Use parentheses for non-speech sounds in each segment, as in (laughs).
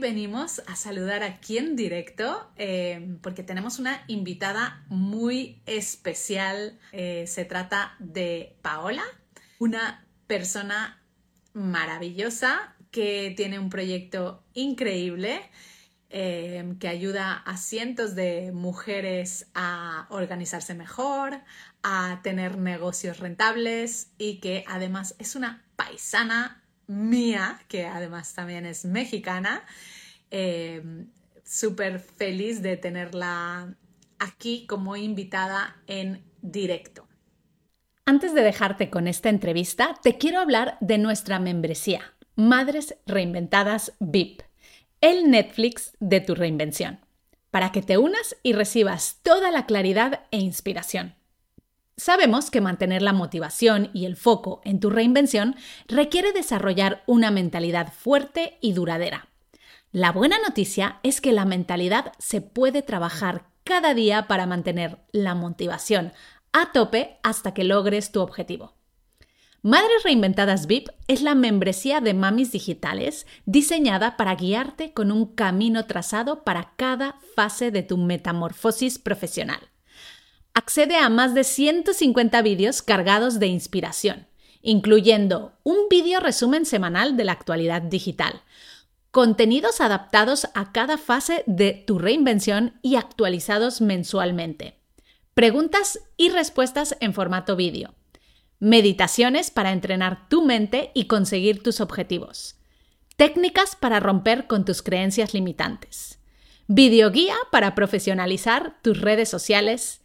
venimos a saludar aquí en directo eh, porque tenemos una invitada muy especial. Eh, se trata de Paola, una persona maravillosa que tiene un proyecto increíble eh, que ayuda a cientos de mujeres a organizarse mejor, a tener negocios rentables y que además es una paisana mía, que además también es mexicana. Eh, súper feliz de tenerla aquí como invitada en directo. Antes de dejarte con esta entrevista, te quiero hablar de nuestra membresía, Madres Reinventadas VIP, el Netflix de tu reinvención, para que te unas y recibas toda la claridad e inspiración. Sabemos que mantener la motivación y el foco en tu reinvención requiere desarrollar una mentalidad fuerte y duradera. La buena noticia es que la mentalidad se puede trabajar cada día para mantener la motivación a tope hasta que logres tu objetivo. Madres Reinventadas VIP es la membresía de mamis digitales diseñada para guiarte con un camino trazado para cada fase de tu metamorfosis profesional. Accede a más de 150 vídeos cargados de inspiración, incluyendo un vídeo resumen semanal de la actualidad digital, contenidos adaptados a cada fase de tu reinvención y actualizados mensualmente, preguntas y respuestas en formato vídeo, meditaciones para entrenar tu mente y conseguir tus objetivos, técnicas para romper con tus creencias limitantes, videoguía para profesionalizar tus redes sociales,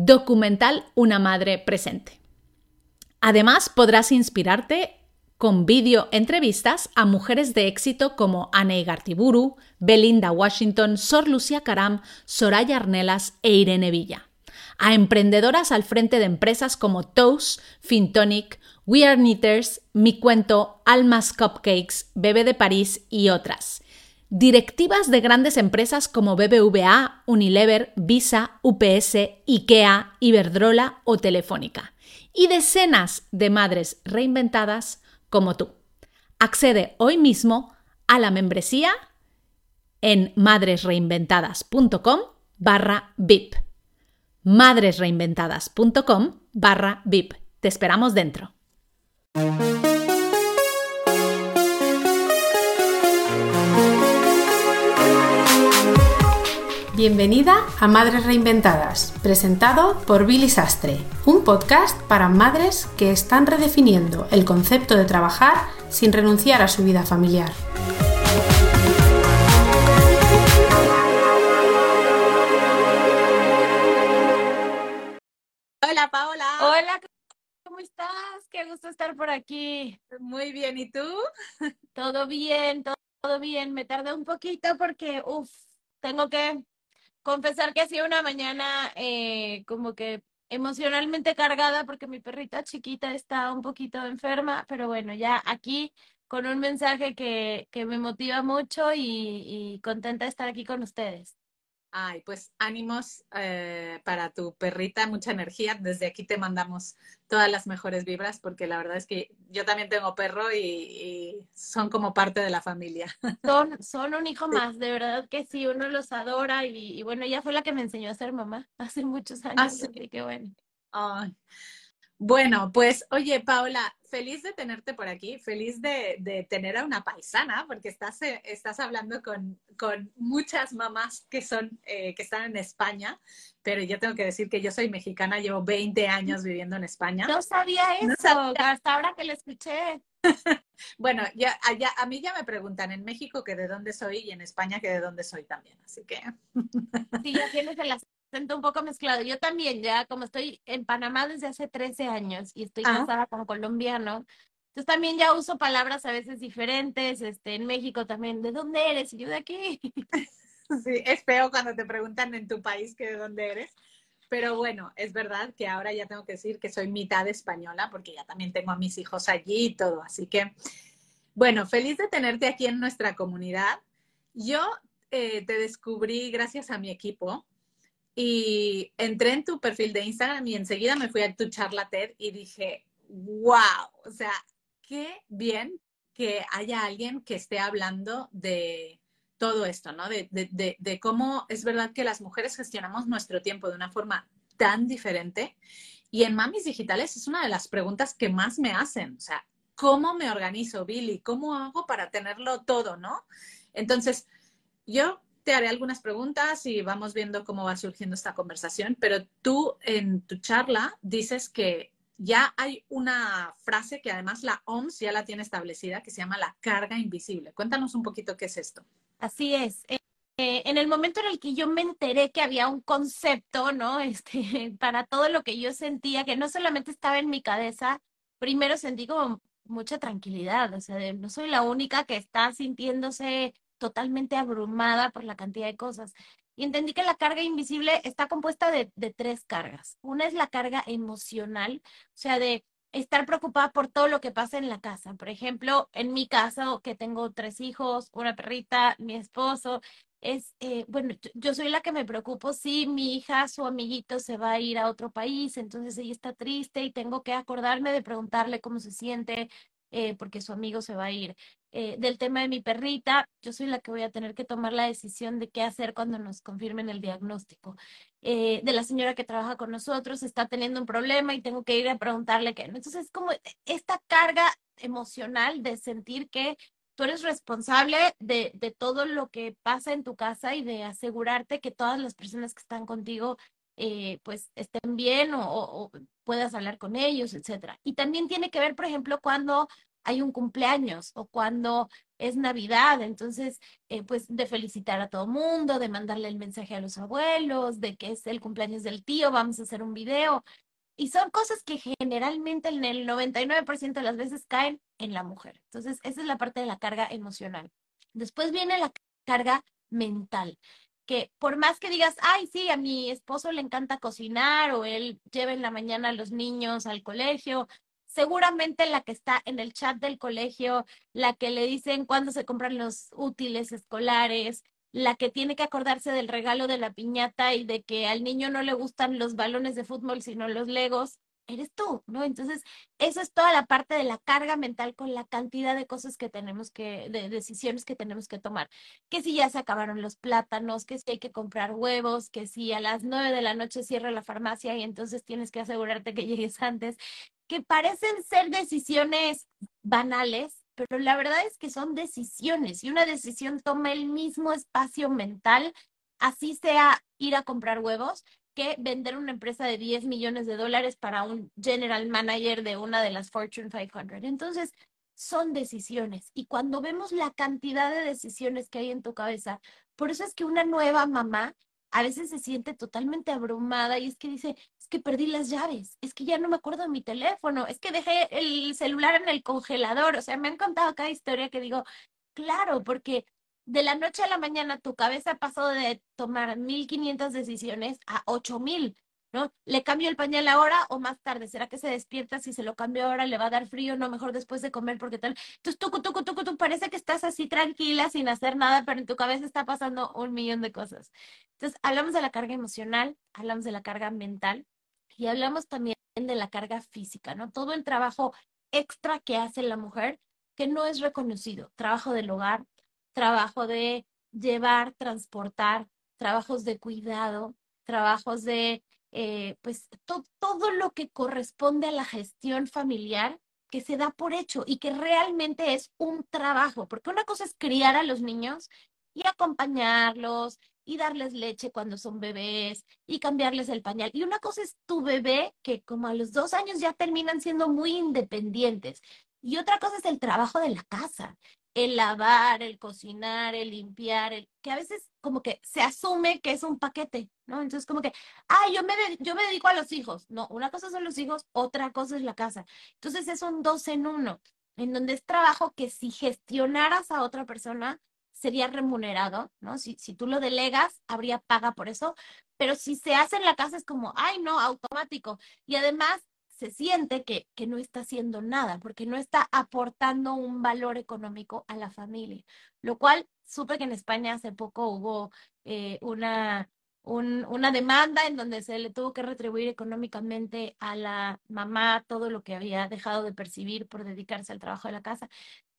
documental Una Madre Presente. Además, podrás inspirarte con vídeo entrevistas a mujeres de éxito como Anne Gartiburu, Belinda Washington, Sor Lucía Caram, Soraya Arnelas e Irene Villa. A emprendedoras al frente de empresas como Toast, Fintonic, We Are Knitters, Mi Cuento, Almas Cupcakes, Bebe de París y otras directivas de grandes empresas como BBVA, Unilever, Visa, UPS, IKEA, Iberdrola o Telefónica, y decenas de madres reinventadas como tú. Accede hoy mismo a la membresía en madresreinventadas.com barra VIP. madresreinventadas.com barra VIP. Te esperamos dentro. Bienvenida a Madres Reinventadas, presentado por Billy Sastre, un podcast para madres que están redefiniendo el concepto de trabajar sin renunciar a su vida familiar. Hola Paola. Hola, ¿cómo estás? Qué gusto estar por aquí. Muy bien, ¿y tú? Todo bien, todo, bien. Me tardé un poquito porque, uff, tengo que confesar que ha sido una mañana eh, como que emocionalmente cargada porque mi perrita chiquita está un poquito enferma, pero bueno, ya aquí con un mensaje que, que me motiva mucho y, y contenta de estar aquí con ustedes. Ay, pues ánimos eh, para tu perrita, mucha energía. Desde aquí te mandamos todas las mejores vibras porque la verdad es que yo también tengo perro y, son como parte de la familia. (laughs) Son, son un hijo más, de verdad que sí, uno los adora y, bueno, ella fue la que me enseñó a ser mamá hace muchos años, así ah, que bueno. Ay. Bueno, pues oye, Paola, feliz de tenerte por aquí, feliz de, tener a una paisana, porque estás, eh, estás hablando con, muchas mamás que, son, eh, que están en España, pero yo tengo que decir que yo soy mexicana, llevo 20 años viviendo en España. No sabía eso, hasta ahora que lo escuché. (laughs) bueno, ya, a mí ya me preguntan en México que de dónde soy y en España que de dónde soy también, así que... sí, ya tienes el siento un poco mezclado. Yo también, ya como estoy en Panamá desde hace 13 años y estoy ah. casada con colombiano, entonces también ya uso palabras a veces diferentes. Este, en México también, ¿de dónde eres? Y yo de aquí. (laughs) Sí, es feo cuando te preguntan en tu país que de dónde eres. Pero bueno, es verdad que ahora ya tengo que decir que soy mitad española porque ya también tengo a mis hijos allí y todo. Así que, bueno, feliz de tenerte aquí en nuestra comunidad. Yo eh, te descubrí gracias a mi equipo y entré en tu perfil de Instagram y enseguida me fui a tu charla TED y dije, wow, o sea, qué bien que haya alguien que esté hablando de, todo esto, ¿no? De, de, de, cómo es verdad que las mujeres gestionamos nuestro tiempo de una forma tan diferente. Y en Mamis Digitales es una de las preguntas que más me hacen. O sea, ¿cómo me organizo, Billy? ¿Cómo hago para tenerlo todo, no? Entonces, yo te haré algunas preguntas y vamos viendo cómo va surgiendo esta conversación, pero tú en tu charla dices que ya hay una frase que además la OMS ya la tiene establecida que se llama la carga invisible. Cuéntanos un poquito qué es esto. Así es. Eh, eh, en el momento en el que yo me enteré que había un concepto, ¿no? (laughs) Este, para todo lo que yo sentía, que no solamente estaba en mi cabeza, primero sentí como mucha tranquilidad, o sea, no soy la única que está sintiéndose totalmente abrumada por la cantidad de cosas. Y entendí que la carga invisible está compuesta de, tres cargas. Una es la carga emocional, o sea, de estar preocupada por todo lo que pasa en la casa. Por ejemplo, en mi caso, que tengo tres hijos, una perrita, mi esposo, es, eh, bueno, yo soy la que me preocupo si mi hija, su amiguito se va a ir a otro país, entonces ella está triste y tengo que acordarme de preguntarle cómo se siente, eh, porque su amigo se va a ir. Eh, del tema de mi perrita, yo soy la que voy a tener que tomar la decisión de qué hacer cuando nos confirmen el diagnóstico. Eh, de la señora que trabaja con nosotros, está teniendo un problema y tengo que ir a preguntarle qué. Entonces, es como esta carga emocional de sentir que tú eres responsable de, de todo lo que pasa en tu casa y de asegurarte que todas las personas que están contigo eh, pues estén bien o, o, puedas hablar con ellos, etcétera. Y también tiene que ver, por ejemplo, cuando hay un cumpleaños o cuando es Navidad, entonces, eh, pues de felicitar a todo mundo, de mandarle el mensaje a los abuelos, de que es el cumpleaños del tío, vamos a hacer un video. Y son cosas que generalmente en el 99% de las veces caen en la mujer. Entonces, esa es la parte de la carga emocional. Después viene la carga mental, que por más que digas, ay, sí, a mi esposo le encanta cocinar o él lleva en la mañana a los niños al colegio, seguramente la que está en el chat del colegio, la que le dicen cuándo se compran los útiles escolares, la que tiene que acordarse del regalo de la piñata y de que al niño no le gustan los balones de fútbol, sino los legos, eres tú, ¿no? Entonces, eso es toda la parte de la carga mental con la cantidad de cosas que tenemos que, de decisiones que tenemos que tomar. Que si ya se acabaron los plátanos, que si hay que comprar huevos, que si a las nueve de la noche cierra la farmacia y entonces tienes que asegurarte que (laughs) llegues antes, que parecen ser decisiones banales, pero la verdad es que son decisiones y una decisión toma el mismo espacio mental, así sea ir a comprar huevos, vender una empresa de 10 millones de dólares para un general manager de una de las Fortune 500. Entonces, son decisiones. Y cuando vemos la cantidad de decisiones que hay en tu cabeza, por eso es que una nueva mamá a veces se siente totalmente abrumada y es que dice, es que perdí las llaves, es que ya no me acuerdo de mi teléfono, es que dejé el celular en el congelador. O sea, me han contado cada historia que digo, claro, porque de la noche a la mañana tu cabeza pasó de tomar 1500 decisiones a 8000. ¿no? ¿Le cambio el pañal ahora o más tarde? ¿Será que se despierta? Si se lo cambio ahora, le va a dar frío, no mejor después de comer, porque tal. Entonces, tú, tú, tú, tú, parece que estás así tranquila, sin hacer nada, pero en tu cabeza está pasando un millón de cosas. Entonces, hablamos de la carga emocional, hablamos de la carga mental y hablamos también de la carga física, ¿no? Todo el trabajo extra que hace la mujer que no es reconocido. Trabajo del hogar, trabajo de llevar, transportar, trabajos de cuidado, trabajos de eh, pues todo lo que corresponde a la gestión familiar que se da por hecho y que realmente es un trabajo, porque una cosa es criar a los niños y acompañarlos y darles leche cuando son bebés y cambiarles el pañal. Y una cosa es tu bebé, que como a los dos años ya terminan siendo muy independientes. Y otra cosa es el trabajo de la casa, el lavar, el cocinar, el limpiar, el, que a veces como que se asume que es un paquete, ¿no? Entonces como que, ah, yo me, yo me dedico a los hijos. No, una cosa son los hijos, otra cosa es la casa. Entonces es un dos en uno, en donde es trabajo que si gestionaras a otra persona sería remunerado, ¿no? Si, si tú lo delegas, habría paga por eso, pero si se hace en la casa es como, ay, no, automático. Y además se siente que, que, no está haciendo nada, porque no está aportando un valor económico a la familia. Lo cual supe que en España hace poco hubo eh, una, un, una demanda en donde se le tuvo que retribuir económicamente a la mamá todo lo que había dejado de percibir por dedicarse al trabajo de la casa.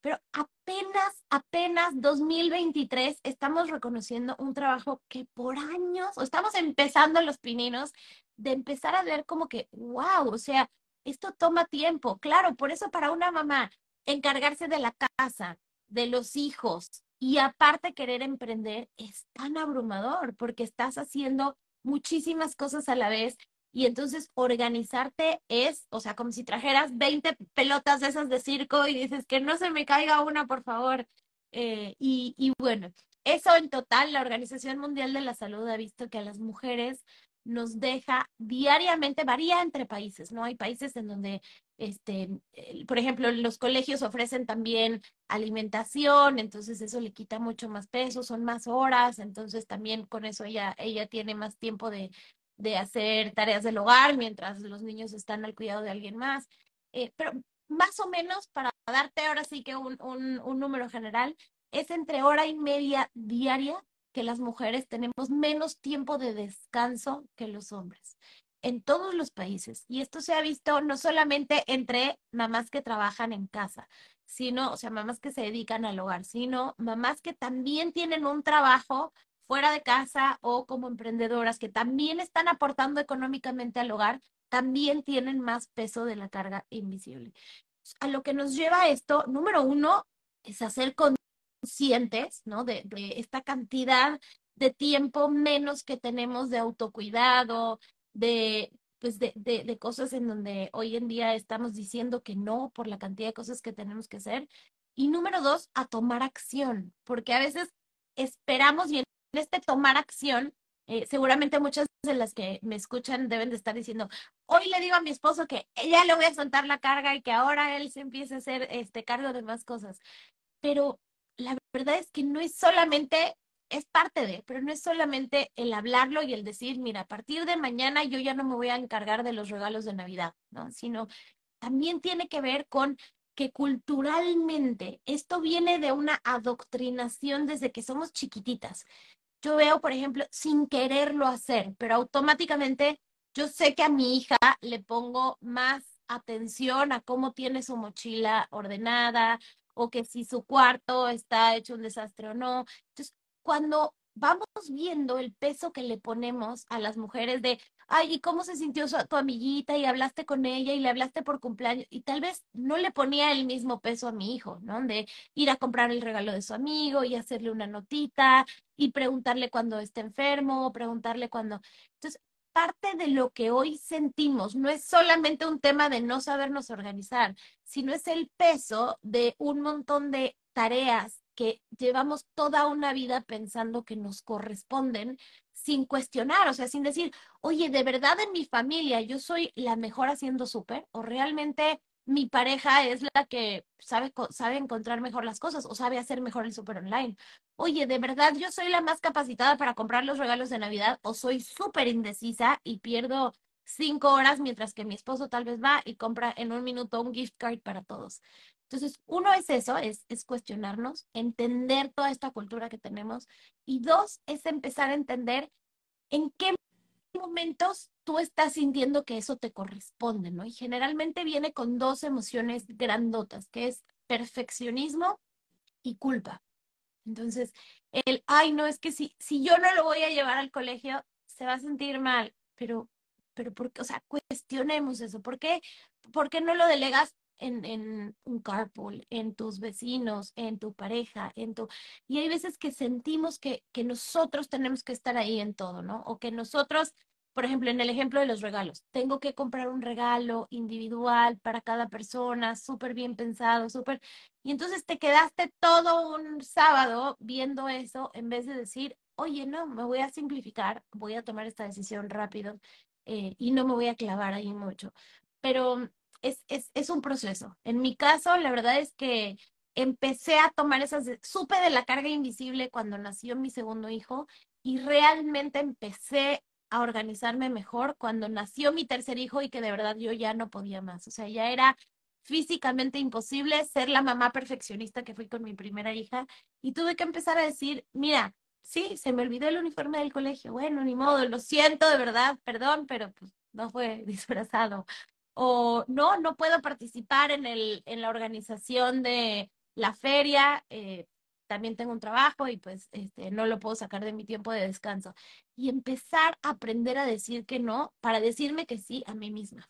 Pero apenas, apenas 2023 estamos reconociendo un trabajo que por años, o estamos empezando los pininos, de empezar a ver como que, wow, o sea, esto toma tiempo. Claro, por eso para una mamá encargarse de la casa, de los hijos y aparte querer emprender es tan abrumador porque estás haciendo muchísimas cosas a la vez y entonces organizarte es, o sea, como si trajeras 20 pelotas de esas de circo y dices que no se me caiga una, por favor. Eh, y, y bueno, eso en total, la Organización Mundial de la Salud ha visto que a las mujeres nos deja diariamente, varía entre países, ¿no? Hay países en donde, este, por ejemplo, los colegios ofrecen también alimentación, entonces eso le quita mucho más peso, son más horas, entonces también con eso ella, ella tiene más tiempo de, de hacer tareas del hogar mientras los niños están al cuidado de alguien más. Eh, pero más o menos, para darte ahora sí que un, un, un número general, es entre hora y media diaria que las mujeres tenemos menos tiempo de descanso que los hombres en todos los países. Y esto se ha visto no solamente entre mamás que trabajan en casa, sino, o sea, mamás que se dedican al hogar, sino mamás que también tienen un trabajo fuera de casa o como emprendedoras que también están aportando económicamente al hogar, también tienen más peso de la carga invisible. A lo que nos lleva esto, número uno, es hacer conscientes, ¿no? De, esta cantidad de tiempo menos que tenemos de autocuidado, de, pues de, de, cosas en donde hoy en día estamos diciendo que no por la cantidad de cosas que tenemos que hacer. Y número dos, a tomar acción, porque a veces esperamos y este tomar acción, eh, seguramente muchas de las que me escuchan deben de estar diciendo, hoy le digo a mi esposo que ya le voy a soltar la carga y que ahora él se empiece a hacer este cargo de más cosas. Pero la verdad es que no es solamente, es parte de, pero no es solamente el hablarlo y el decir, mira, a partir de mañana yo ya no me voy a encargar de los regalos de Navidad, ¿no? Sino también tiene que ver con que culturalmente esto viene de una adoctrinación desde que somos chiquititas yo veo, por ejemplo, sin quererlo hacer, pero automáticamente yo sé que a mi hija le pongo más atención a cómo tiene su mochila ordenada o que si su cuarto está hecho un desastre o no. Entonces, cuando vamos viendo el peso que le ponemos a las mujeres de, ay, ¿y cómo se sintió tu amiguita? Y hablaste con ella y le hablaste por cumpleaños. Y tal vez no le ponía el mismo peso a mi hijo, ¿no? De ir a comprar el regalo de su amigo y hacerle una notita y preguntarle cuando esté enfermo, preguntarle cuando... Entonces, parte de lo que hoy sentimos no es solamente un tema de no sabernos organizar, sino es el peso de un montón de tareas que llevamos toda una vida pensando que nos corresponden sin cuestionar, o sea, sin decir, oye, de verdad en mi familia yo soy la mejor haciendo súper o realmente mi pareja es la que sabe, sabe encontrar mejor las cosas o sabe hacer mejor el súper online. Oye, de verdad yo soy la más capacitada para comprar los regalos de Navidad o soy súper indecisa y pierdo cinco horas mientras que mi esposo tal vez va y compra en un minuto un gift card para todos. Entonces, uno es eso, es, es cuestionarnos, entender toda esta cultura que tenemos. Y dos, es empezar a entender en qué momentos tú estás sintiendo que eso te corresponde, ¿no? Y generalmente viene con dos emociones grandotas, que es perfeccionismo y culpa. Entonces, el, ay, no, es que si, si yo no lo voy a llevar al colegio, se va a sentir mal, pero, pero, ¿por qué? O sea, cuestionemos eso. ¿Por qué, ¿Por qué no lo delegas en, en, un carpool, en tus vecinos, en tu pareja, en tu... Y hay veces que sentimos que, que nosotros tenemos que estar ahí en todo, ¿no? O que nosotros, por ejemplo, en el ejemplo de los regalos, tengo que comprar un regalo individual para cada persona, súper bien pensado, súper... Y entonces te quedaste todo un sábado viendo eso en vez de decir, oye, no, me voy a simplificar, voy a tomar esta decisión rápido eh, y no me voy a clavar ahí mucho. Pero es, es, es un proceso. En mi caso, la verdad es que empecé a tomar esas, supe de la carga invisible cuando nació mi segundo hijo y realmente empecé a organizarme mejor cuando nació mi tercer hijo y que de verdad yo ya no podía más. O sea, ya era físicamente imposible ser la mamá perfeccionista que fui con mi primera hija y tuve que empezar a decir, mira, sí, se me olvidó el uniforme del colegio, bueno, ni modo, lo siento de verdad, perdón, pero pues no fue (laughs) disfrazado o no, no puedo participar en, el, en la organización de la feria, eh, también tengo un trabajo y pues este, no lo puedo sacar de mi tiempo de descanso. Y empezar a aprender a decir que no para decirme que sí a mí misma.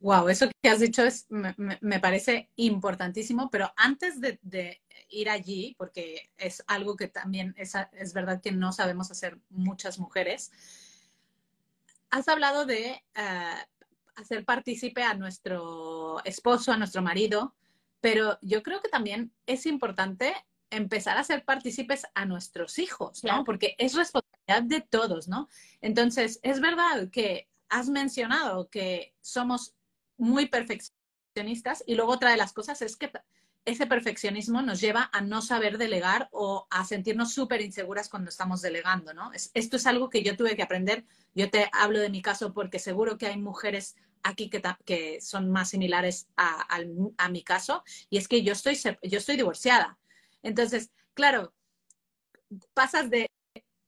Wow, eso que has dicho es, me, parece importantísimo, pero antes de, ir allí, porque es algo que también es, es, verdad que no sabemos hacer muchas mujeres, has hablado de eh, hacer partícipe a nuestro esposo, a nuestro marido, pero yo creo que también es importante empezar a ser partícipes a nuestros hijos, ¿no? Porque es responsabilidad de todos, ¿no? Entonces, es verdad que has mencionado que somos muy perfeccionistas y luego otra de las cosas es que ese perfeccionismo nos lleva a no saber delegar o a sentirnos súper inseguras cuando estamos delegando, ¿no? esto es algo que yo tuve que aprender. Yo te hablo de mi caso porque seguro que hay mujeres aquí que, son más similares a, a, mi caso, y es que yo estoy, yo estoy divorciada. Entonces, claro, pasas de,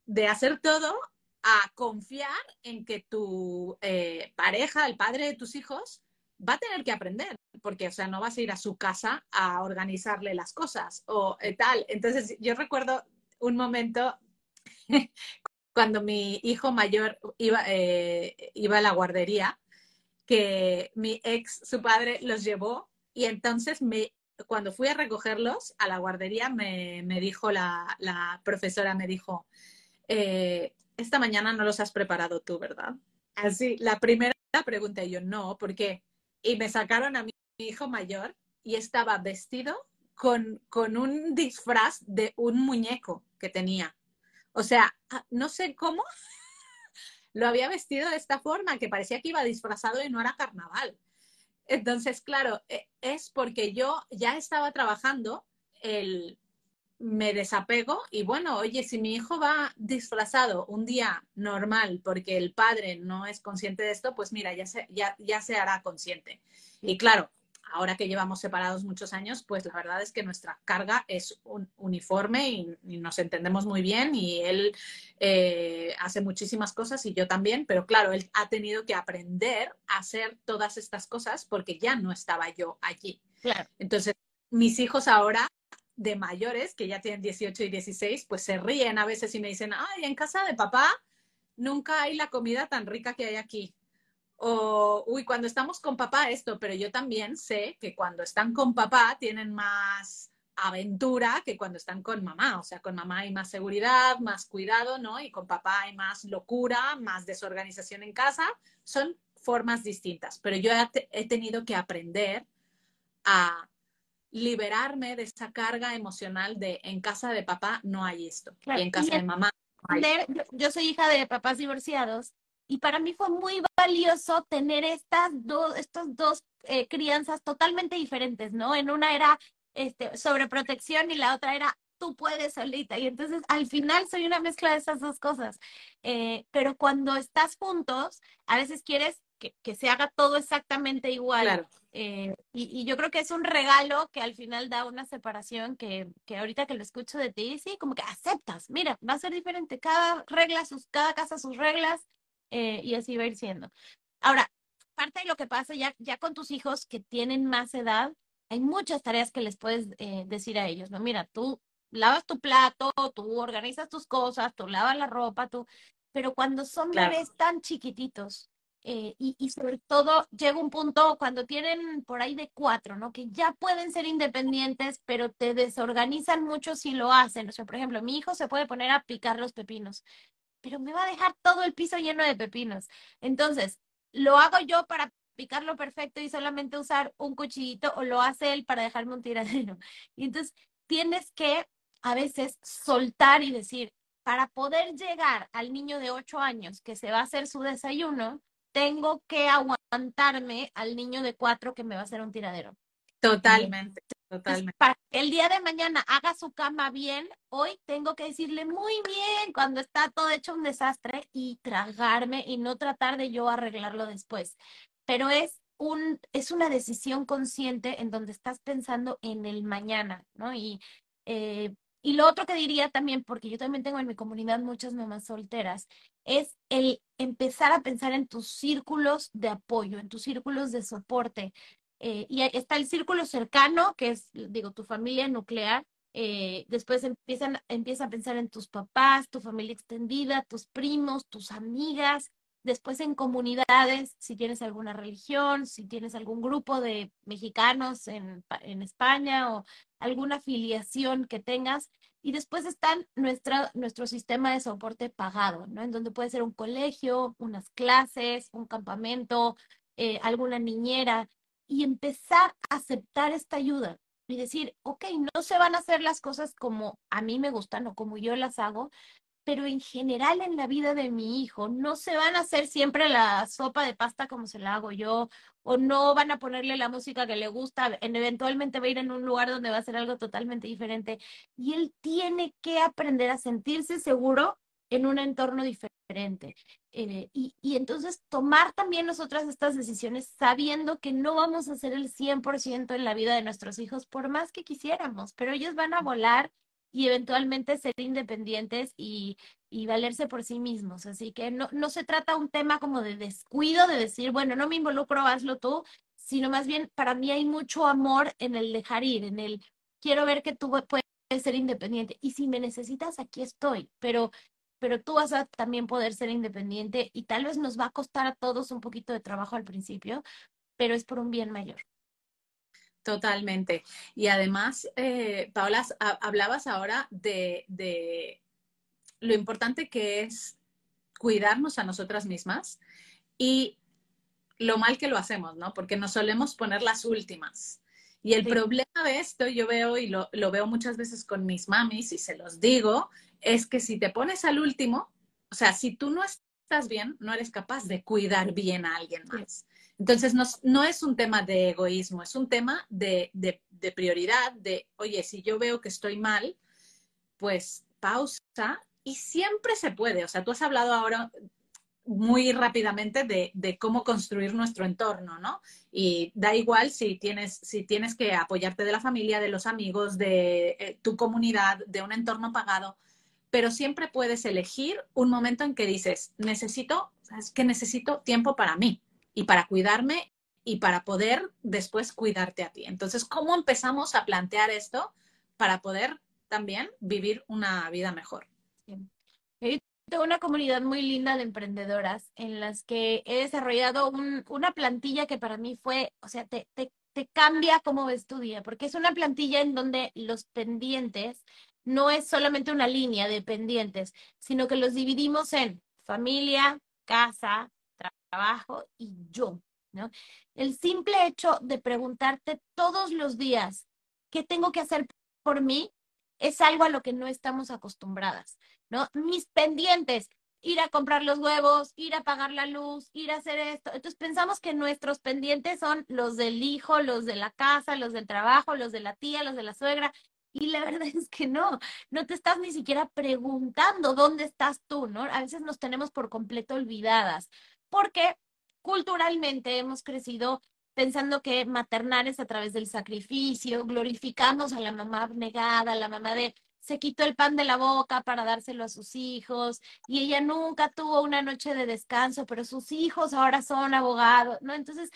de hacer todo a confiar en que tu eh, pareja, el padre de tus hijos, va a tener que aprender, porque, o sea, no vas a ir a su casa a organizarle las cosas o eh, tal. Entonces, yo recuerdo un momento (laughs) cuando mi hijo mayor iba, eh, iba a la guardería que mi ex, su padre, los llevó y entonces me, cuando fui a recogerlos a la guardería me, dijo la, profesora, me dijo, eh, esta mañana no los has preparado tú, ¿verdad? Así, la primera pregunta yo, no, ¿por qué? Y me sacaron a mi hijo mayor y estaba vestido con, con un disfraz de un muñeco que tenía. O sea, ah, no sé cómo, (laughs) lo había vestido de esta forma, que parecía que iba disfrazado y no era carnaval. Entonces, claro, e, es porque yo ya estaba trabajando el me desapego y bueno, oye, si mi hijo va disfrazado un día normal porque el padre no es consciente de esto, pues mira, ya se, ya, ya se hará consciente. Y claro, ahora que llevamos separados muchos años, pues la verdad es que nuestra carga es un uniforme y, nos entendemos muy bien y él eh, hace muchísimas cosas y yo también, pero claro, él ha tenido que aprender a hacer todas estas cosas porque ya no estaba yo allí. Entonces, mis hijos ahora de mayores, que ya tienen 18 y 16, pues se ríen a veces y me dicen, ay, en casa de papá nunca hay la comida tan rica que hay aquí o, uy, cuando estamos con papá esto, pero yo también sé que cuando están con papá tienen más aventura que cuando están con mamá. O sea, con mamá hay más seguridad, más cuidado, ¿no? Y con papá hay más locura, más desorganización en casa. Son formas distintas, pero yo he, tenido que aprender a liberarme de esa carga emocional de en casa de papá no hay esto y en casa de mamá no hay. Yo soy hija de papás divorciados y para mí fue muy valioso tener estas dos, estas dos eh, crianzas totalmente diferentes, ¿no? En una era este, sobreprotección y la otra era tú puedes solita. Y entonces al final soy una mezcla de esas dos cosas. Eh, pero cuando estás juntos, a veces quieres que, que se haga todo exactamente igual. Claro. Eh, y, y, yo creo que es un regalo que al final da una separación que, que, ahorita que lo escucho de ti, sí, como que aceptas, mira, va a ser diferente, cada regla, sus, cada casa sus reglas, eh, y así va a ir siendo. Ahora, parte de lo que pasa ya, ya con tus hijos que tienen más edad, hay muchas tareas que les puedes eh, decir a ellos, ¿no? Mira, tú lavas tu plato, tú organizas tus cosas, tú lavas la ropa, tú, pero cuando son bebés tan chiquititos, eh, y, y, sobre todo llega un punto cuando tienen por ahí de cuatro, ¿no? Que ya pueden ser independientes, pero te desorganizan mucho si lo hacen. O sea, por ejemplo, mi hijo se puede poner a picar los pepinos pero me va a dejar todo el piso lleno de pepinos. Entonces, ¿lo hago yo para picarlo perfecto y solamente usar un cuchillito o lo hace él para dejarme un tiradero? (laughs) Y entonces tienes que a veces soltar y decir, para poder llegar al niño de 8 años que se va a hacer su desayuno, tengo que aguantarme al niño de 4 que me va a hacer un tiradero. Totalmente. Totalmente. Para que el día de mañana haga su cama bien, hoy tengo que decirle muy bien cuando está todo hecho un desastre y tragarme y no tratar de yo arreglarlo después. Pero es un, es una decisión consciente en donde estás pensando en el mañana, ¿no? Y, eh, y lo otro que diría también, porque yo también tengo en mi comunidad muchas mamás solteras, es el empezar a pensar en tus círculos de apoyo, en tus círculos de soporte. eh, y está el círculo cercano, que es, digo, tu familia nuclear. Eh, después empiezan, empieza a pensar en tus papás, tu familia extendida, tus primos, tus amigas, después en comunidades, si tienes alguna religión, si tienes algún grupo de mexicanos en, en España o alguna afiliación que tengas. Y después están nuestro sistema de soporte pagado, ¿no? En donde puede ser un colegio, unas clases, un campamento, eh, alguna niñera y empezar a aceptar esta ayuda y decir, ok, no se van a hacer las cosas como a mí me gustan o como yo las hago, pero en general en la vida de mi hijo no se van a hacer siempre la sopa de pasta como se la hago yo, o no van a ponerle la música que le gusta, eventualmente va a ir en un lugar donde va a ser algo totalmente diferente. Y él tiene que aprender a sentirse seguro en un entorno diferente. Eh, y, y, entonces tomar también nosotras estas decisiones sabiendo que no vamos a hacer el 100% en la vida de nuestros hijos por más que quisiéramos, pero ellos van a volar y eventualmente ser independientes y, y valerse por sí mismos. Así que no, no se trata un tema como de descuido, de decir, bueno, no me involucro, hazlo tú, sino más bien para mí hay mucho amor en el dejar ir, en el quiero ver que tú puedes ser independiente y si me necesitas, aquí estoy, pero pero tú vas a también poder ser independiente y tal vez nos va a costar a todos un poquito de trabajo al principio, pero es por un bien mayor. Totalmente. Y además, eh, Paola, hablabas ahora de, de lo importante que es cuidarnos a nosotras mismas y lo mal que lo hacemos, ¿no? Porque nos solemos poner las últimas. Y el problema de esto, yo veo y lo, lo, veo muchas veces con mis mamis y se los digo, es que si te pones al último, o sea, si tú no estás bien, no eres capaz de cuidar bien a alguien más. Entonces, no, es un tema de egoísmo, es un tema de, prioridad, de, oye, si yo veo que estoy mal, pues pausa y siempre se puede. O sea, tú has hablado ahora muy rápidamente de, cómo construir nuestro entorno, ¿no? Y da igual si tienes, si tienes que apoyarte de la familia, de los amigos, de eh, tu comunidad, de un entorno pagado pero siempre puedes elegir un momento en que dices, necesito, es que necesito tiempo para mí y para cuidarme y para poder después cuidarte a ti. Entonces, ¿cómo empezamos a plantear esto para poder también vivir una vida mejor? Tengo una comunidad muy linda de emprendedoras en las que he desarrollado una plantilla que para mí fue, o sea, te, te cambia cómo ves tu día, porque es una plantilla en donde los pendientes no es solamente una línea de pendientes, sino que los dividimos en familia, casa, trabajo y yo, ¿no? El simple hecho de preguntarte todos los días qué tengo que hacer por mí es algo a lo que no estamos acostumbradas, ¿no? Mis pendientes, ir a comprar los huevos, ir a pagar la luz, ir a hacer esto. Entonces pensamos que nuestros pendientes son los del hijo, los de la casa, los del trabajo, los de la tía, los de la suegra, y la (laughs) verdad es que no, no te estás ni siquiera preguntando dónde estás tú, ¿no? A veces nos tenemos por completo olvidadas, porque culturalmente hemos crecido pensando que maternar es a través del sacrificio, glorificamos a la mamá abnegada, a la mamá de se quitó el pan de la boca para dárselo a sus hijos y ella nunca tuvo una noche de descanso, pero sus hijos ahora son abogados, ¿no? Entonces,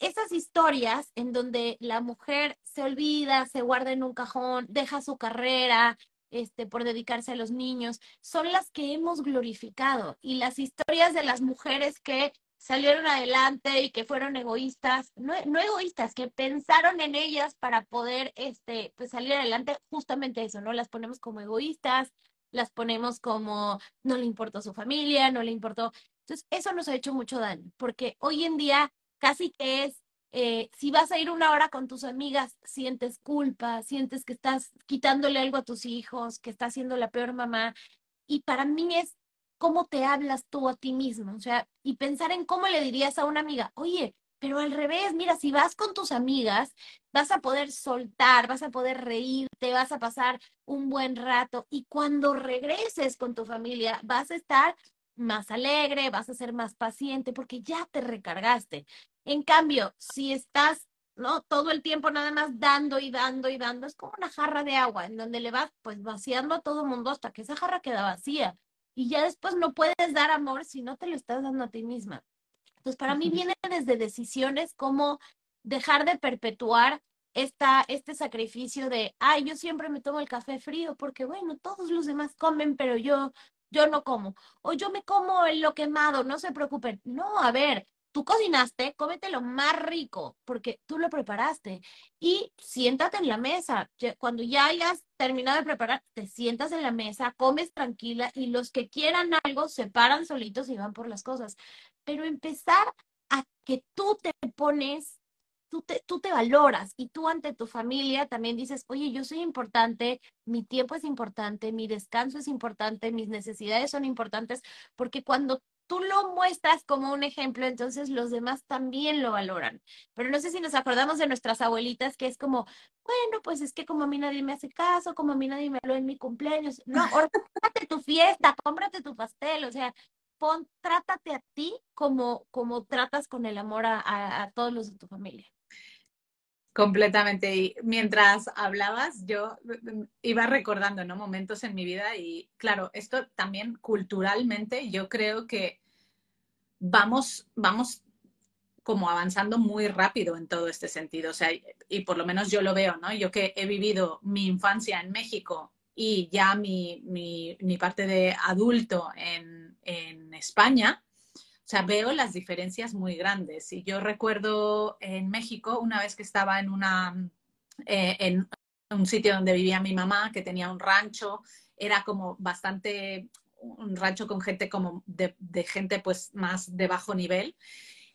esas historias en donde la mujer se olvida, se guarda en un cajón, deja su carrera, este, por dedicarse a los niños, son las que hemos glorificado. Y las historias de las mujeres que salieron adelante y que fueron egoístas, no, no egoístas, que pensaron en ellas para poder este, pues salir adelante, justamente eso, ¿no? Las ponemos como egoístas, las ponemos como no le importó su familia, no le importó. Entonces, eso nos ha hecho mucho daño, porque hoy en día casi que es, eh, si vas a ir una hora con tus amigas, sientes culpa, sientes que estás quitándole algo a tus hijos, que estás siendo la peor mamá. Y para mí es cómo te hablas tú a ti mismo, o sea, y pensar en cómo le dirías a una amiga, oye, pero al revés, mira, si vas con tus amigas, vas a poder soltar, vas a poder reírte, vas a pasar un buen rato y cuando regreses con tu familia vas a estar más alegre, vas a ser más paciente porque ya te recargaste. En cambio, si estás, ¿no? Todo el tiempo nada más dando y dando y dando, es como una jarra de agua en donde le vas pues vaciando a todo mundo hasta que esa jarra queda vacía. Y ya después no puedes dar amor si no te lo estás dando a ti misma. Entonces, para mí viene desde decisiones como dejar de perpetuar esta, este sacrificio de, ay, yo siempre me tomo el café frío porque, bueno, todos los demás comen, pero yo, yo no como. O yo me como en lo quemado, no se preocupen. No, a ver, tú cocinaste, cómete lo más rico porque tú lo preparaste y siéntate en la mesa. Cuando ya hayas terminado de preparar, te sientas en la mesa, comes tranquila y los que quieran algo se paran solitos y van por las cosas. Pero empezar a que tú te pones Tú te, tú te, valoras y tú ante tu familia también dices, oye, yo soy importante, mi tiempo es importante, mi descanso es importante, mis necesidades son importantes, porque cuando tú lo muestras como un ejemplo, entonces los demás también lo valoran. Pero no sé si nos acordamos de nuestras abuelitas, que es como, bueno, pues es que como a mí nadie me hace caso, como a mí nadie me habló en mi cumpleaños. No, (laughs) orgánitate tu fiesta, cómprate tu pastel, o sea, pon, trátate a ti como, como tratas con el amor a, a todos los de tu familia. Completamente. Y mientras hablabas, yo mm, iba recordando ¿no? momentos en mi vida y claro, esto también culturalmente yo creo que vamos, vamos como avanzando muy rápido en todo este sentido. O sea, y por lo menos yo lo veo, ¿no? Yo que he vivido mi infancia en México y ya mi, mi, parte de adulto en, en, España, o sea, veo las diferencias muy grandes. Y yo recuerdo en México, una vez que estaba en una, eh, en un sitio donde vivía mi mamá, que tenía un rancho, era como bastante un rancho con gente como de, gente pues más de bajo nivel.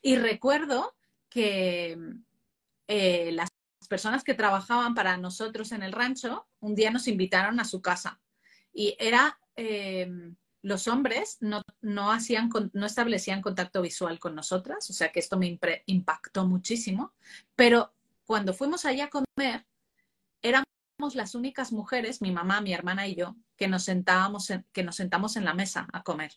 Y recuerdo que eh, las personas que trabajaban para nosotros en el rancho un día nos invitaron a su casa y era eh, los hombres no, no, hacían, no establecían contacto visual con nosotras, o sea que esto me impactó muchísimo, pero cuando fuimos allá a comer, éramos las únicas mujeres, mi mamá, mi hermana y yo, que nos sentábamos que nos sentamos en la mesa a comer.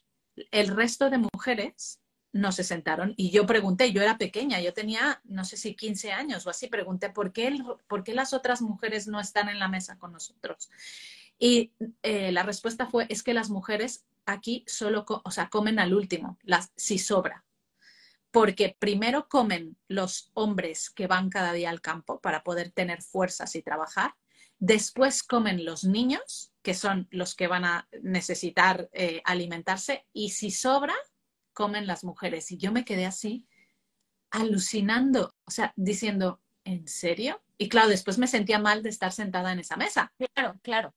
El resto de mujeres no se sentaron y yo pregunté, yo era pequeña, yo tenía no sé si 15 años o así, pregunté por qué, por qué las otras mujeres no están en la mesa con nosotros. Y eh, la respuesta fue, es que las mujeres aquí solo, o sea, comen al último, las, si sobra. Porque primero comen los hombres que van cada día al campo para poder tener fuerzas y trabajar Después comen los niños, que son los que van a necesitar eh, alimentarse, y si sobra, comen las mujeres. Y yo me quedé así, alucinando, o sea, diciendo, ¿en serio? Y claro, después me sentía mal de estar sentada en esa mesa. Claro, claro.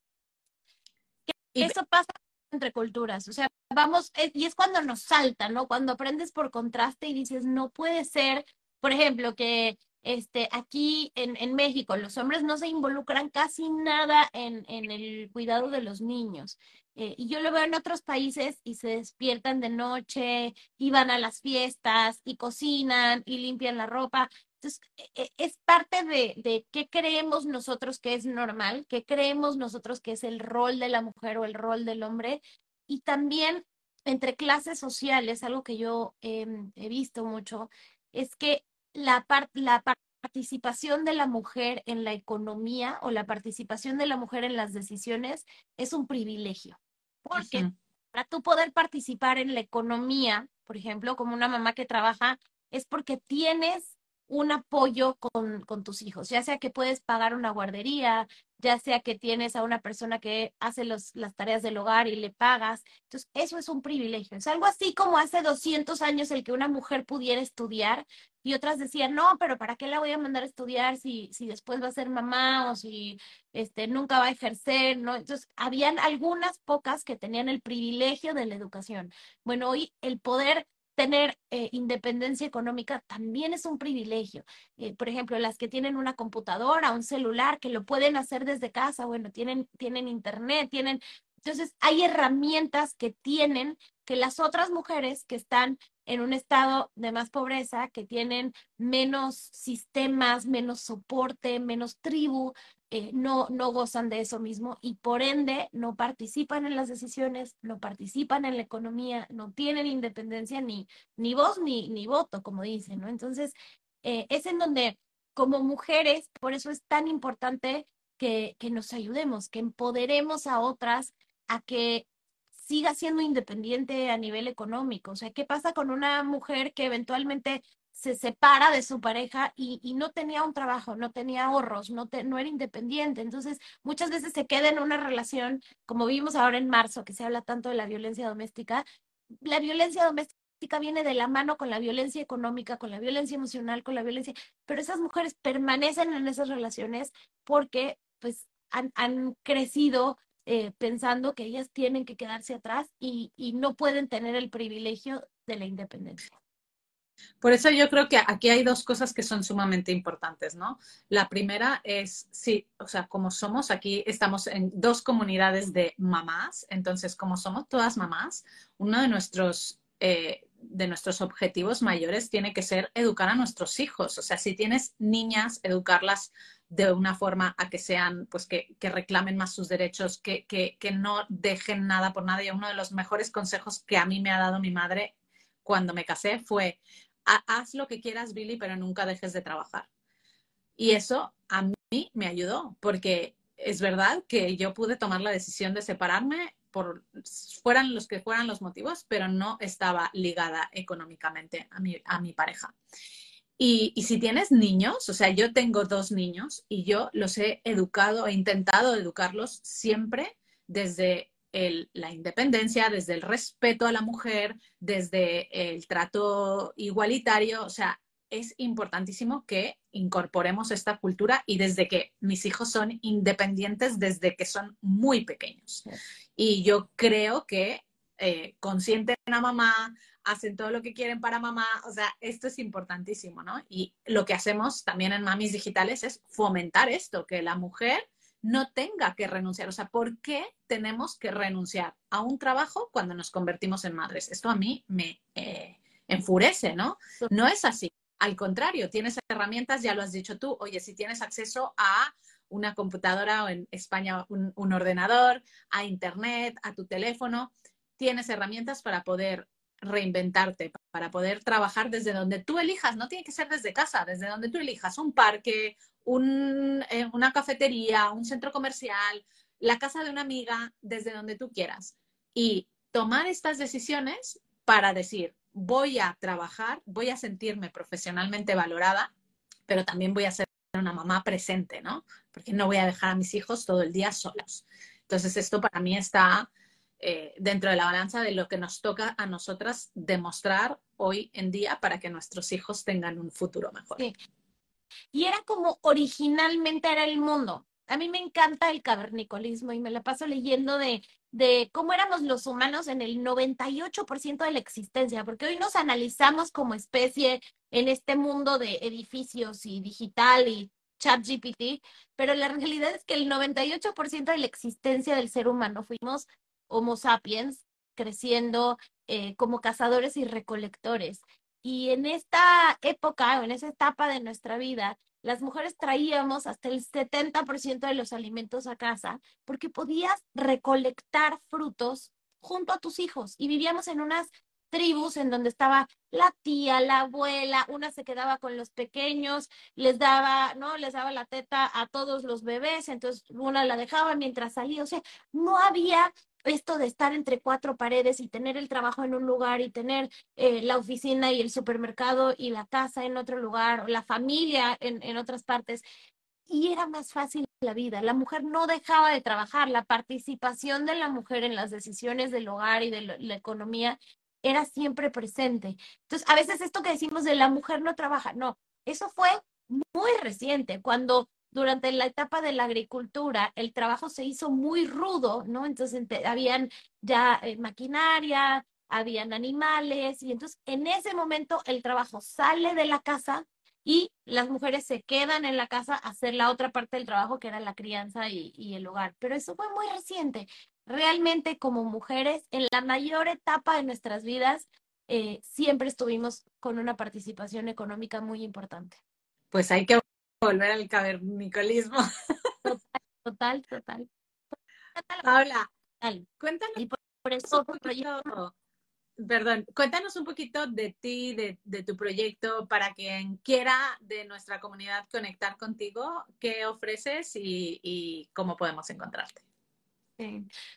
Y eso pasa entre culturas, o sea, vamos, eh, y es cuando nos salta, ¿no? Cuando aprendes por contraste y dices, no puede ser, por ejemplo, que este, aquí en, en, México los hombres no se involucran casi nada en, en el cuidado de los niños. Eh, y yo lo veo en otros países y se despiertan de noche, y van a las fiestas, y cocinan, y limpian la ropa. Entonces, e, e, es parte de, de qué creemos nosotros que es normal, qué creemos nosotros que es el rol de la mujer o el rol del hombre. Y también entre clases sociales, algo que yo em, he visto mucho, es que la, la participación de la mujer en la economía o la participación de la mujer en las decisiones es un privilegio. Porque para tú poder participar en la economía, por ejemplo, como una mamá que trabaja, es porque tienes un apoyo con, con, tus hijos, ya sea que puedes pagar una guardería, ya sea que tienes a una persona que hace los, las tareas del hogar y le pagas. Entonces, eso es un privilegio. Es algo así como hace 200 años el que una mujer pudiera estudiar y otras decían, no, pero ¿para qué la voy a mandar a estudiar si, si después va a ser mamá o si este, nunca va a ejercer? ¿no? Entonces, habían algunas pocas que tenían el privilegio de la educación. Bueno, hoy el poder tener eh, independencia económica también es un privilegio. Eh, por ejemplo, las que tienen una computadora, un celular, que lo pueden hacer desde casa, bueno, tienen, tienen internet, tienen... Entonces, hay herramientas que tienen que las otras mujeres que están en un estado de más pobreza, que tienen menos sistemas, menos soporte, menos tribu, eh, no, no gozan de eso mismo y por ende no participan en las decisiones, no participan en la economía, no tienen independencia ni, ni voz ni, ni voto, como dicen, ¿no? Entonces, eh, es en donde como mujeres, por eso es tan importante que, que nos ayudemos, que empoderemos a otras a que siga siendo independiente a nivel económico. O sea, ¿qué pasa con una mujer que eventualmente se separa de su pareja y, no tenía un trabajo, no tenía ahorros, no, no era independiente. Entonces, muchas veces se queda en una relación, como vimos ahora en marzo, que se habla tanto de la violencia doméstica. La violencia doméstica viene de la mano con la violencia económica, con la violencia emocional, con la violencia, pero esas mujeres permanecen en esas relaciones porque pues han, han crecido eh, pensando que ellas tienen que quedarse atrás y, y no pueden tener el privilegio de la independencia. Por eso yo creo que aquí hay dos cosas que son sumamente importantes, ¿no? La primera es, sí, o sea, como somos aquí, estamos en dos comunidades de mamás, entonces como somos todas mamás, uno de nuestros, eh, de nuestros objetivos mayores tiene que ser educar a nuestros hijos. O sea, si tienes niñas, educarlas de una forma a que sean, pues que, que reclamen más sus derechos, que, que, que no dejen nada por nadie. Uno de los mejores consejos que a mí me ha dado mi madre cuando me casé fue, haz lo que quieras, Billy, pero nunca dejes de trabajar. Y eso a mí me ayudó, porque es verdad que yo pude tomar la decisión de separarme por fueran los que fueran los motivos, pero no estaba ligada económicamente a mi, a mi pareja. Y, y, si tienes niños, o sea, yo tengo dos niños y yo los he educado, he intentado educarlos siempre desde la independencia, desde el respeto a la mujer, desde el trato igualitario. O sea, es importantísimo que incorporemos esta cultura y desde que mis hijos son independientes desde que son muy pequeños. Y yo creo que eh, consienten a mamá, hacen todo lo que quieren para mamá, o sea, esto es importantísimo, ¿no? Y lo que hacemos también en Mamis Digitales es fomentar esto, que la mujer no tenga que renunciar. O sea, ¿por qué tenemos que renunciar a un trabajo cuando nos convertimos en madres? Esto a mí me eh, enfurece, ¿no? No es así. Al contrario, tienes herramientas, ya lo has dicho tú, oye, si tienes acceso a una computadora o en España un, un ordenador, a Internet, a tu teléfono, tienes herramientas para poder reinventarte, para poder trabajar desde donde tú elijas, no tiene que ser desde casa, desde donde tú elijas, un parque, un, eh, una cafetería, un centro comercial, la casa de una amiga, desde donde tú quieras. Y tomar estas decisiones para decir, voy a trabajar, voy a sentirme profesionalmente valorada, pero también voy a ser una mamá presente, ¿no? Porque no voy a dejar a mis hijos todo el día solos. Entonces, esto para mí está eh, dentro de la balanza de lo que nos toca a nosotras demostrar hoy en día para que nuestros hijos tengan un futuro mejor. Y era como originalmente era el mundo. A mí me encanta el cavernicolismo y me la paso leyendo de, de cómo éramos los humanos en el 98% de la existencia, porque hoy nos analizamos como especie en este mundo de edificios y digital y chat GPT, pero la realidad es que el 98% de la existencia del ser humano fuimos Homo sapiens creciendo eh, como cazadores y recolectores. Y en esta época, o en esa etapa de nuestra vida, las mujeres traíamos hasta el 70% de los alimentos a casa porque podías recolectar frutos junto a tus hijos y vivíamos en unas tribus en donde estaba la tía, la abuela, una se quedaba con los pequeños, les daba, ¿no? Les daba la teta a todos los bebés, entonces una la dejaba mientras salía, o sea, no había esto de estar entre cuatro paredes y tener el trabajo en un lugar y tener eh, la oficina y el supermercado y la casa en otro lugar, o la familia en, en otras partes. Y era más fácil la vida. La mujer no dejaba de trabajar. La participación de la mujer en las decisiones del hogar y de la economía era siempre presente. Entonces, a veces esto que decimos de la mujer no trabaja, no, eso fue muy reciente, cuando durante la etapa de la agricultura el trabajo se hizo muy rudo, ¿no? Entonces habían ya eh, maquinaria, habían animales y entonces en ese momento el trabajo sale de la casa y las mujeres se quedan en la casa a hacer la otra parte del trabajo que era la crianza y, y el hogar. Pero eso fue muy reciente. Realmente como mujeres, en la mayor etapa de nuestras vidas, eh, siempre estuvimos con una participación económica muy importante. Pues hay que volver al cavernicolismo. Total, total, Paula, cuéntanos un poquito, perdón, cuéntanos un poquito de ti, de, tu proyecto, para quien quiera de nuestra comunidad conectar contigo, qué ofreces y, cómo podemos encontrarte.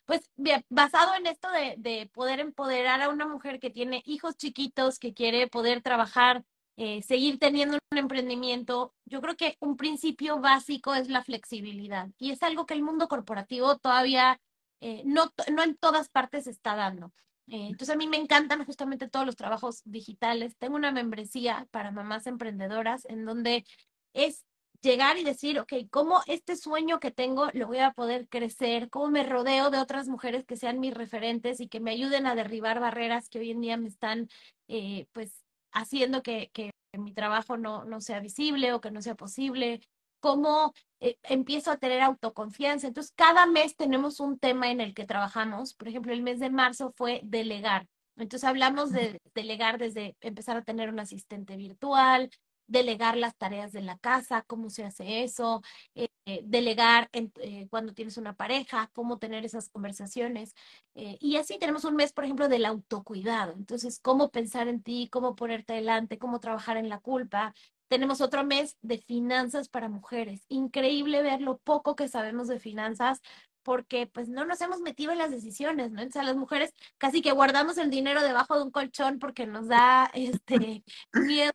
Pues bien, basado en esto de, de, poder empoderar a una mujer que tiene hijos chiquitos, que quiere poder trabajar eh, seguir teniendo un emprendimiento. Yo creo que un principio básico es la flexibilidad y es algo que el mundo corporativo todavía eh, no, no en todas partes está dando. Eh, entonces a mí me encantan justamente todos los trabajos digitales. Tengo una membresía para mamás emprendedoras en donde es llegar y decir, ok, ¿cómo este sueño que tengo lo voy a poder crecer? ¿Cómo me rodeo de otras mujeres que sean mis referentes y que me ayuden a derribar barreras que hoy en día me están, pues, haciendo que, que mi trabajo no, no sea visible o que no sea posible? ¿Cómo eh, empiezo a tener autoconfianza? Entonces, cada mes tenemos un tema en el que trabajamos. Por ejemplo, el mes de marzo fue delegar. Entonces, hablamos de delegar desde empezar a tener un asistente virtual, delegar las tareas de la casa, cómo se hace eso, eh, eh, delegar eh, cuando tienes una pareja, cómo tener esas conversaciones. y así tenemos un mes, por ejemplo, del autocuidado. Entonces, cómo pensar en ti, cómo ponerte adelante, cómo trabajar en la culpa. Tenemos otro mes de finanzas para mujeres. Increíble ver lo poco que sabemos de finanzas porque pues no nos hemos metido en las decisiones, ¿no? Entonces a las mujeres casi que guardamos el dinero debajo de un colchón porque nos da (laughs) este miedo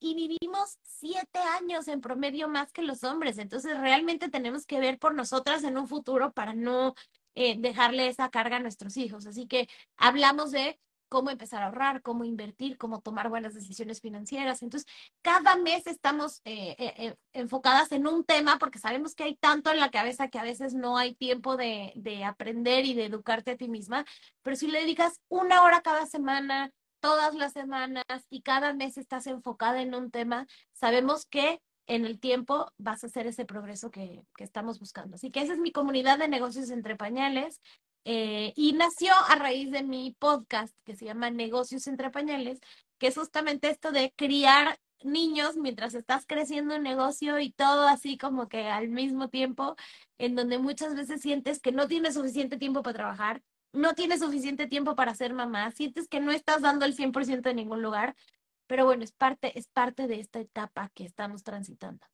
y vivimos siete años en promedio más que los hombres. Entonces, realmente tenemos que ver por nosotras en un futuro para no eh, dejarle esa carga a nuestros hijos. Así que hablamos de cómo empezar a ahorrar, cómo invertir, cómo tomar buenas decisiones financieras. Entonces, cada mes estamos eh, eh, enfocadas en un tema porque sabemos que hay tanto en la cabeza que a veces no hay tiempo de, de aprender y de educarte a ti misma, pero si le dedicas una hora cada semana, todas las semanas y cada mes estás enfocada en un tema, sabemos que en el tiempo vas a hacer ese progreso que, estamos buscando. Así que esa es mi comunidad de negocios entre pañales. Eh, y nació a raíz de mi podcast que se llama Negocios entre pañales, que es justamente esto de criar niños mientras estás creciendo un negocio y todo así como que al mismo tiempo, en donde muchas veces sientes que no tienes suficiente tiempo para trabajar, no tienes suficiente tiempo para ser mamá, sientes que no estás dando el 100% en ningún lugar, pero bueno, es parte, es parte de esta etapa que estamos transitando.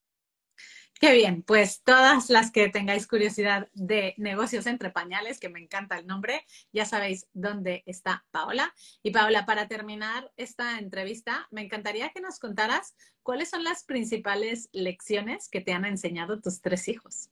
Qué bien, pues todas las que tengáis curiosidad de negocios entre pañales, que me encanta el nombre, ya sabéis dónde está Paola. Y Paola, para terminar esta entrevista, me encantaría que nos contaras cuáles son las principales lecciones que te han enseñado tus tres hijos.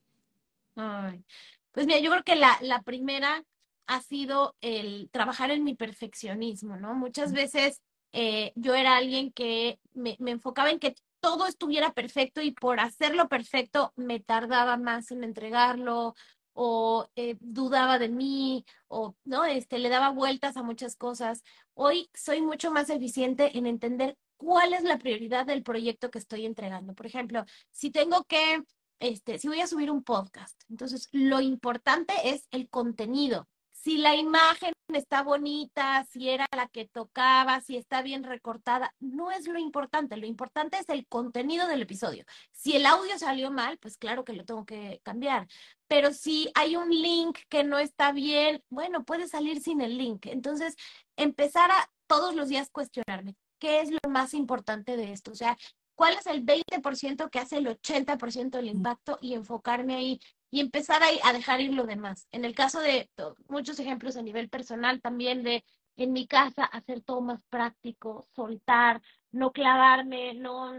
pues mira, yo creo que la, la primera ha sido el trabajar en mi perfeccionismo, ¿no? Muchas veces eh, yo era alguien que me, enfocaba en que todo estuviera perfecto y por hacerlo perfecto me tardaba más en entregarlo o eh, dudaba de mí o no este le daba vueltas a muchas cosas. Hoy soy mucho más eficiente en entender cuál es la prioridad del proyecto que estoy entregando. Por ejemplo si tengo que este si voy a subir un podcast entonces lo importante es el contenido si la imagen está bonita, si era la que tocaba, si está bien recortada, no es lo importante, lo importante es el contenido del episodio. Si el audio salió mal, pues claro que lo tengo que cambiar, pero si hay un link que no está bien, bueno, puede salir sin el link. Entonces, empezar a todos los días cuestionarme, ¿qué es lo más importante de esto? O sea, ¿cuál es el 20% que hace el 80% del impacto y enfocarme ahí? Y empezar a, dejar ir lo demás. En el caso de muchos ejemplos a nivel personal también de en mi casa hacer todo más práctico, soltar, no clavarme, no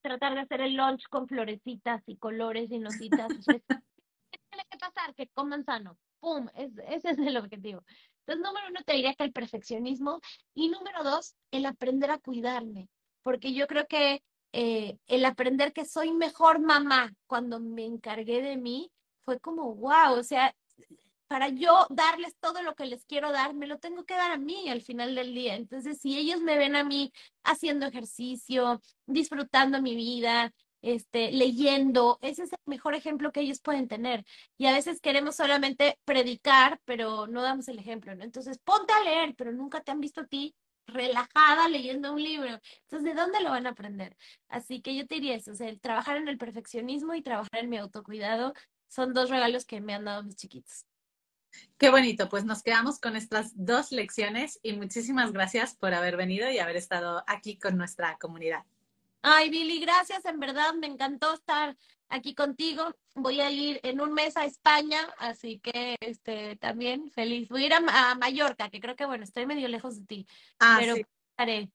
tratar de hacer el lunch con florecitas y colores y notitas. (laughs) ¿Qué tiene que pasar? Que coman sano. ¡Pum! ese es el objetivo. Entonces, número uno, te diría que el perfeccionismo. Y número dos, el aprender a cuidarme. Porque yo creo que eh, el aprender que soy mejor mamá cuando me encargué de mí fue como, wow, o sea, para yo darles todo lo que les quiero dar, me lo tengo que dar a mí al final del día. Entonces, si ellos me ven a mí haciendo ejercicio, disfrutando mi vida, este, leyendo, ese es el mejor ejemplo que ellos pueden tener. Y a veces queremos solamente predicar, pero no damos el ejemplo, ¿no? Entonces, ponte a leer, pero nunca te han visto a ti relajada leyendo un libro. Entonces, ¿de dónde lo van a aprender? Así que yo te diría eso, o sea, el trabajar en el perfeccionismo y trabajar en mi autocuidado son dos regalos que me han dado mis chiquitos. Qué bonito, pues nos quedamos con estas dos lecciones y muchísimas gracias por haber venido y haber estado aquí con nuestra comunidad. Ay, Billy, gracias, en verdad me encantó estar aquí contigo. Voy a ir en un mes a España, así que este también feliz. Voy a ir a, Mallorca, que creo que bueno, estoy medio lejos de ti, ah, pero estaré.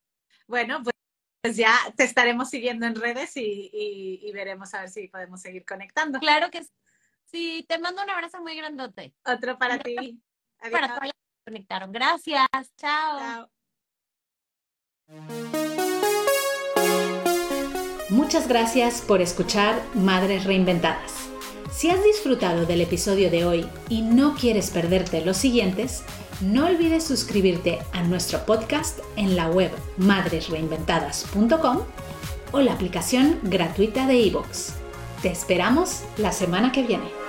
Bueno, pues pues ya te estaremos siguiendo en redes y, veremos a ver si podemos seguir conectando. Claro que sí. Te mando un abrazo muy grandote. Otro para ti. Para todos los que conectaron. Gracias. Chao. Muchas gracias por escuchar Madres Reinventadas. Si has disfrutado del episodio de hoy y no quieres perderte los siguientes, no olvides suscribirte a nuestro podcast en la web madresreinventadas.com o la aplicación gratuita de iVoox. Te esperamos la semana que viene.